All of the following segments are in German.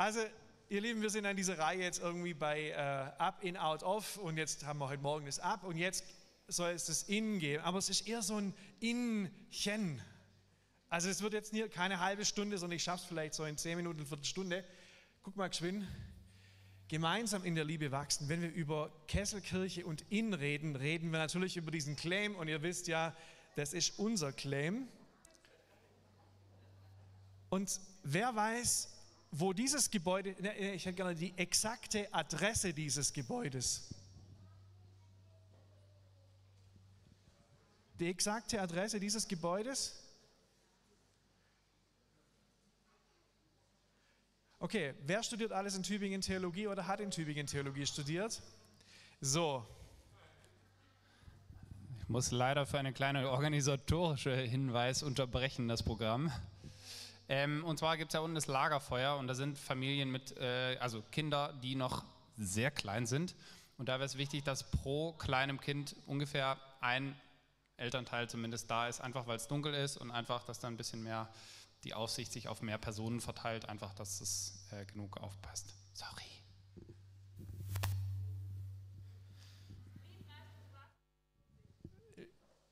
Also, ihr Lieben, wir sind an dieser Reihe jetzt irgendwie bei äh, Up, In, Out, Off und jetzt haben wir heute Morgen das Up und jetzt soll es das In geben, aber es ist eher so ein Inchen. Also es wird jetzt nie, keine halbe Stunde, sondern ich schaffe es vielleicht so in zehn Minuten, eine Viertelstunde. Guck mal geschwind. Gemeinsam in der Liebe wachsen. Wenn wir über Kesselkirche und In reden, reden wir natürlich über diesen Claim und ihr wisst ja, das ist unser Claim. Und wer weiß, wo dieses Gebäude, ne, ich hätte gerne die exakte Adresse dieses Gebäudes. Die exakte Adresse dieses Gebäudes? Okay, wer studiert alles in Tübingen Theologie oder hat in Tübingen Theologie studiert? So. Ich muss leider für eine kleine organisatorische Hinweis unterbrechen, das Programm. Ähm, und zwar gibt es ja unten das Lagerfeuer und da sind Familien mit, äh, also Kinder, die noch sehr klein sind. Und da wäre es wichtig, dass pro kleinem Kind ungefähr ein Elternteil zumindest da ist, einfach weil es dunkel ist und einfach, dass da ein bisschen mehr die Aufsicht sich auf mehr Personen verteilt, einfach, dass es äh, genug aufpasst. Sorry.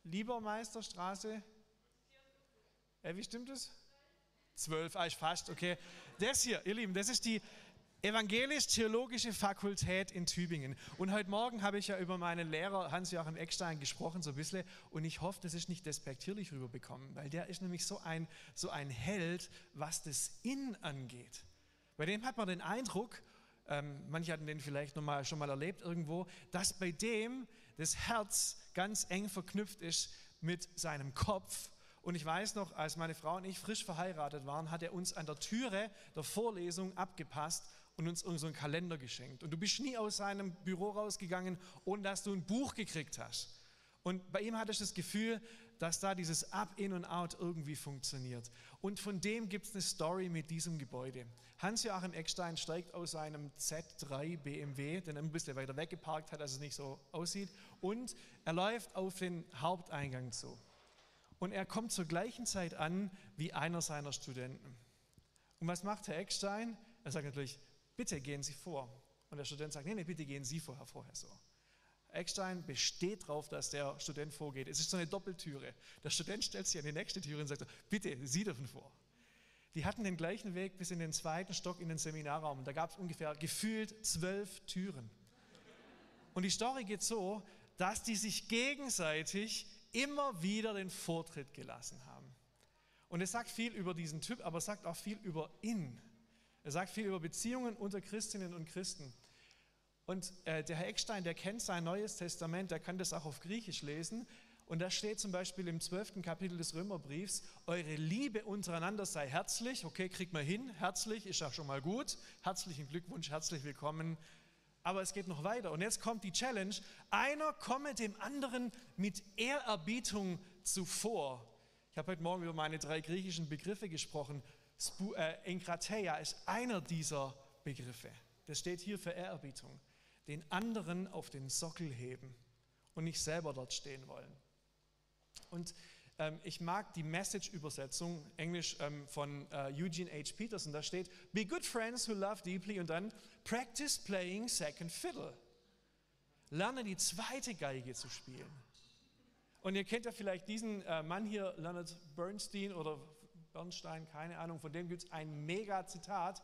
Liebermeisterstraße. Äh, wie stimmt es? Zwölf, ah, ich fast, okay. Das hier, ihr Lieben, das ist die Evangelisch-Theologische Fakultät in Tübingen. Und heute Morgen habe ich ja über meinen Lehrer Hans-Joachim Eckstein gesprochen, so ein bisschen. Und ich hoffe, das ist nicht despektierlich rüberbekommen, weil der ist nämlich so ein, so ein Held, was das In angeht. Bei dem hat man den Eindruck, ähm, manche hatten den vielleicht noch mal, schon mal erlebt irgendwo, dass bei dem das Herz ganz eng verknüpft ist mit seinem Kopf und ich weiß noch, als meine Frau und ich frisch verheiratet waren, hat er uns an der Türe der Vorlesung abgepasst und uns unseren Kalender geschenkt. Und du bist nie aus seinem Büro rausgegangen, ohne dass du ein Buch gekriegt hast. Und bei ihm hatte ich das Gefühl, dass da dieses Up, In und Out irgendwie funktioniert. Und von dem gibt es eine Story mit diesem Gebäude. Hans-Joachim Eckstein steigt aus seinem Z3 BMW, den er ein bisschen weiter weggeparkt hat, dass es nicht so aussieht, und er läuft auf den Haupteingang zu. Und er kommt zur gleichen Zeit an wie einer seiner Studenten. Und was macht Herr Eckstein? Er sagt natürlich, bitte gehen Sie vor. Und der Student sagt, nee, nee, bitte gehen Sie vorher, vorher so. Eckstein besteht darauf, dass der Student vorgeht. Es ist so eine Doppeltüre. Der Student stellt sich an die nächste Türe und sagt, bitte, Sie dürfen vor. Die hatten den gleichen Weg bis in den zweiten Stock in den Seminarraum. Da gab es ungefähr gefühlt zwölf Türen. Und die Story geht so, dass die sich gegenseitig immer wieder den Vortritt gelassen haben. Und es sagt viel über diesen Typ, aber es sagt auch viel über ihn. Er sagt viel über Beziehungen unter Christinnen und Christen. Und äh, der Herr Eckstein, der kennt sein Neues Testament, der kann das auch auf Griechisch lesen. Und da steht zum Beispiel im zwölften Kapitel des Römerbriefs, eure Liebe untereinander sei herzlich. Okay, kriegt man hin. Herzlich ist ja schon mal gut. Herzlichen Glückwunsch, herzlich willkommen aber es geht noch weiter. Und jetzt kommt die Challenge. Einer komme dem anderen mit Ehrerbietung zuvor. Ich habe heute Morgen über meine drei griechischen Begriffe gesprochen. Spu, äh, Enkrateia ist einer dieser Begriffe. Das steht hier für Ehrerbietung. Den anderen auf den Sockel heben und nicht selber dort stehen wollen. Und ähm, ich mag die Message-Übersetzung, Englisch ähm, von äh, Eugene H. Peterson. Da steht, Be good friends who love deeply und dann Practice playing second fiddle. Lerne die zweite Geige zu spielen. Und ihr kennt ja vielleicht diesen äh, Mann hier, Leonard Bernstein oder Bernstein, keine Ahnung, von dem gibt es ein mega Zitat.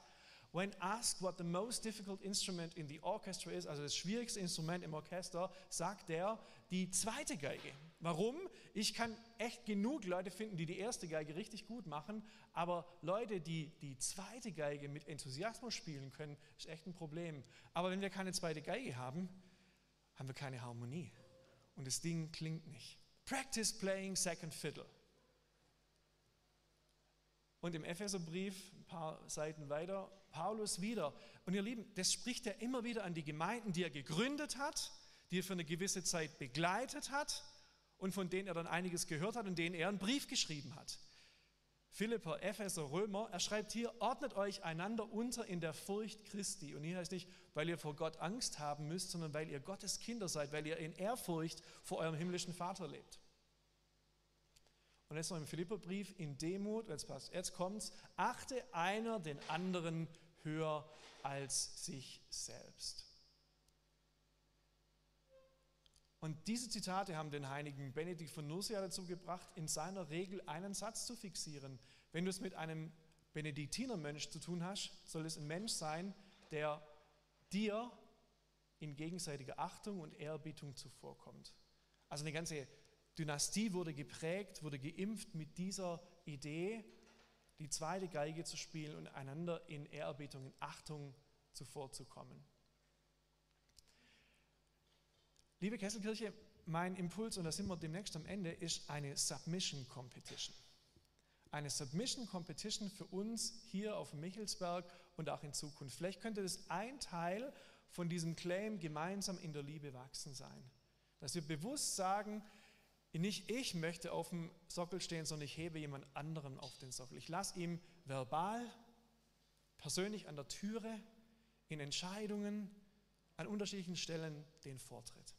When asked what the most difficult instrument in the orchestra is, also das schwierigste Instrument im Orchester, sagt er die zweite Geige. Warum? Ich kann echt genug Leute finden, die die erste Geige richtig gut machen, aber Leute, die die zweite Geige mit Enthusiasmus spielen können, ist echt ein Problem. Aber wenn wir keine zweite Geige haben, haben wir keine Harmonie und das Ding klingt nicht. Practice playing second fiddle. Und im Epheserbrief, ein paar Seiten weiter, Paulus wieder. Und ihr Lieben, das spricht er immer wieder an die Gemeinden, die er gegründet hat, die er für eine gewisse Zeit begleitet hat und von denen er dann einiges gehört hat und denen er einen Brief geschrieben hat. Philipper, Epheser, Römer, er schreibt hier, ordnet euch einander unter in der Furcht Christi. Und hier heißt nicht, weil ihr vor Gott Angst haben müsst, sondern weil ihr Gottes Kinder seid, weil ihr in Ehrfurcht vor eurem himmlischen Vater lebt. Und jetzt noch im Philipperbrief in Demut, jetzt passt, jetzt kommt's, achte einer den anderen höher als sich selbst. Und diese Zitate haben den heiligen Benedikt von Nursia dazu gebracht, in seiner Regel einen Satz zu fixieren. Wenn du es mit einem Benediktinermönch zu tun hast, soll es ein Mensch sein, der dir in gegenseitiger Achtung und Ehrerbietung zuvorkommt. Also eine ganze Dynastie wurde geprägt, wurde geimpft mit dieser Idee, die zweite Geige zu spielen und einander in Ehrerbietung, in Achtung zuvorzukommen. Liebe Kesselkirche, mein Impuls, und da sind wir demnächst am Ende, ist eine Submission Competition. Eine Submission Competition für uns hier auf Michelsberg und auch in Zukunft. Vielleicht könnte das ein Teil von diesem Claim gemeinsam in der Liebe wachsen sein. Dass wir bewusst sagen, nicht ich möchte auf dem Sockel stehen, sondern ich hebe jemand anderen auf den Sockel. Ich lasse ihm verbal, persönlich an der Türe, in Entscheidungen, an unterschiedlichen Stellen den Vortritt.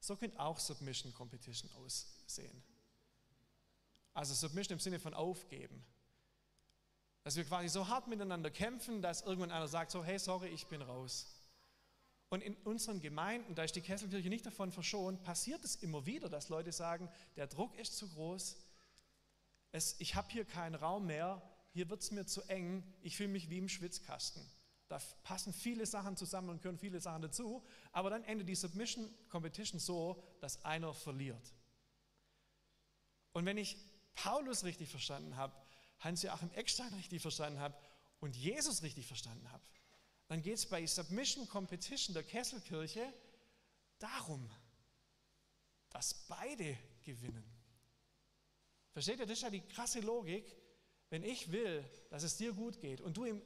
So könnte auch Submission Competition aussehen. Also Submission im Sinne von aufgeben. Dass wir quasi so hart miteinander kämpfen, dass irgendwann einer sagt, so hey, sorry, ich bin raus. Und in unseren Gemeinden, da ist die Kesselkirche nicht davon verschont, passiert es immer wieder, dass Leute sagen, der Druck ist zu groß, es, ich habe hier keinen Raum mehr, hier wird es mir zu eng, ich fühle mich wie im Schwitzkasten. Da passen viele Sachen zusammen und gehören viele Sachen dazu, aber dann endet die Submission Competition so, dass einer verliert. Und wenn ich Paulus richtig verstanden habe, Hans-Joachim Eckstein richtig verstanden habe und Jesus richtig verstanden habe, dann geht es bei Submission Competition der Kesselkirche darum, dass beide gewinnen. Versteht ihr, das ist ja die krasse Logik. Wenn ich will, dass es dir gut geht und du ihm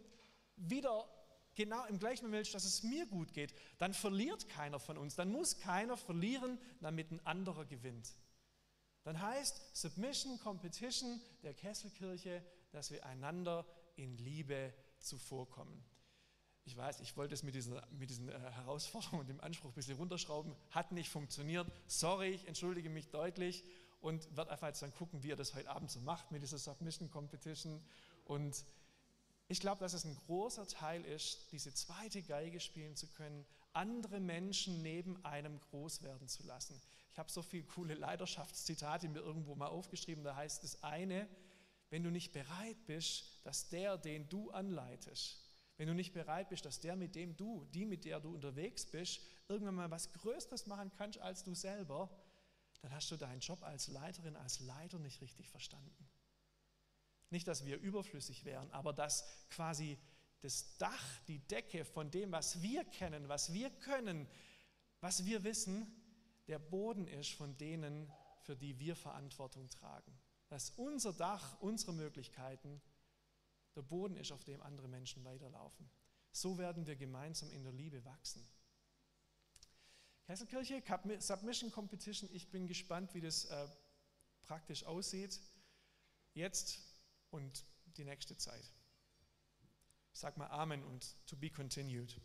wieder genau im gleichen willst, dass es mir gut geht, dann verliert keiner von uns. Dann muss keiner verlieren, damit ein anderer gewinnt. Dann heißt Submission, Competition der Kesselkirche, dass wir einander in Liebe zuvorkommen. Ich weiß, ich wollte es mit, dieser, mit diesen äh, Herausforderungen und dem Anspruch ein bisschen runterschrauben, hat nicht funktioniert. Sorry, ich entschuldige mich deutlich und werde einfach jetzt dann gucken, wie ihr das heute Abend so macht mit dieser Submission Competition. Und ich glaube, dass es ein großer Teil ist, diese zweite Geige spielen zu können, andere Menschen neben einem groß werden zu lassen. Ich habe so viele coole Leidenschaftszitate mir irgendwo mal aufgeschrieben. Da heißt das eine, wenn du nicht bereit bist, dass der, den du anleitest, wenn du nicht bereit bist, dass der, mit dem du, die, mit der du unterwegs bist, irgendwann mal was Größeres machen kannst als du selber, dann hast du deinen Job als Leiterin, als Leiter nicht richtig verstanden. Nicht, dass wir überflüssig wären, aber dass quasi das Dach, die Decke von dem, was wir kennen, was wir können, was wir wissen, der Boden ist von denen, für die wir Verantwortung tragen. Dass unser Dach, unsere Möglichkeiten, der Boden ist, auf dem andere Menschen weiterlaufen. So werden wir gemeinsam in der Liebe wachsen. Kesselkirche, Submission Competition, ich bin gespannt, wie das äh, praktisch aussieht. Jetzt und die nächste Zeit. Sag mal Amen und to be continued.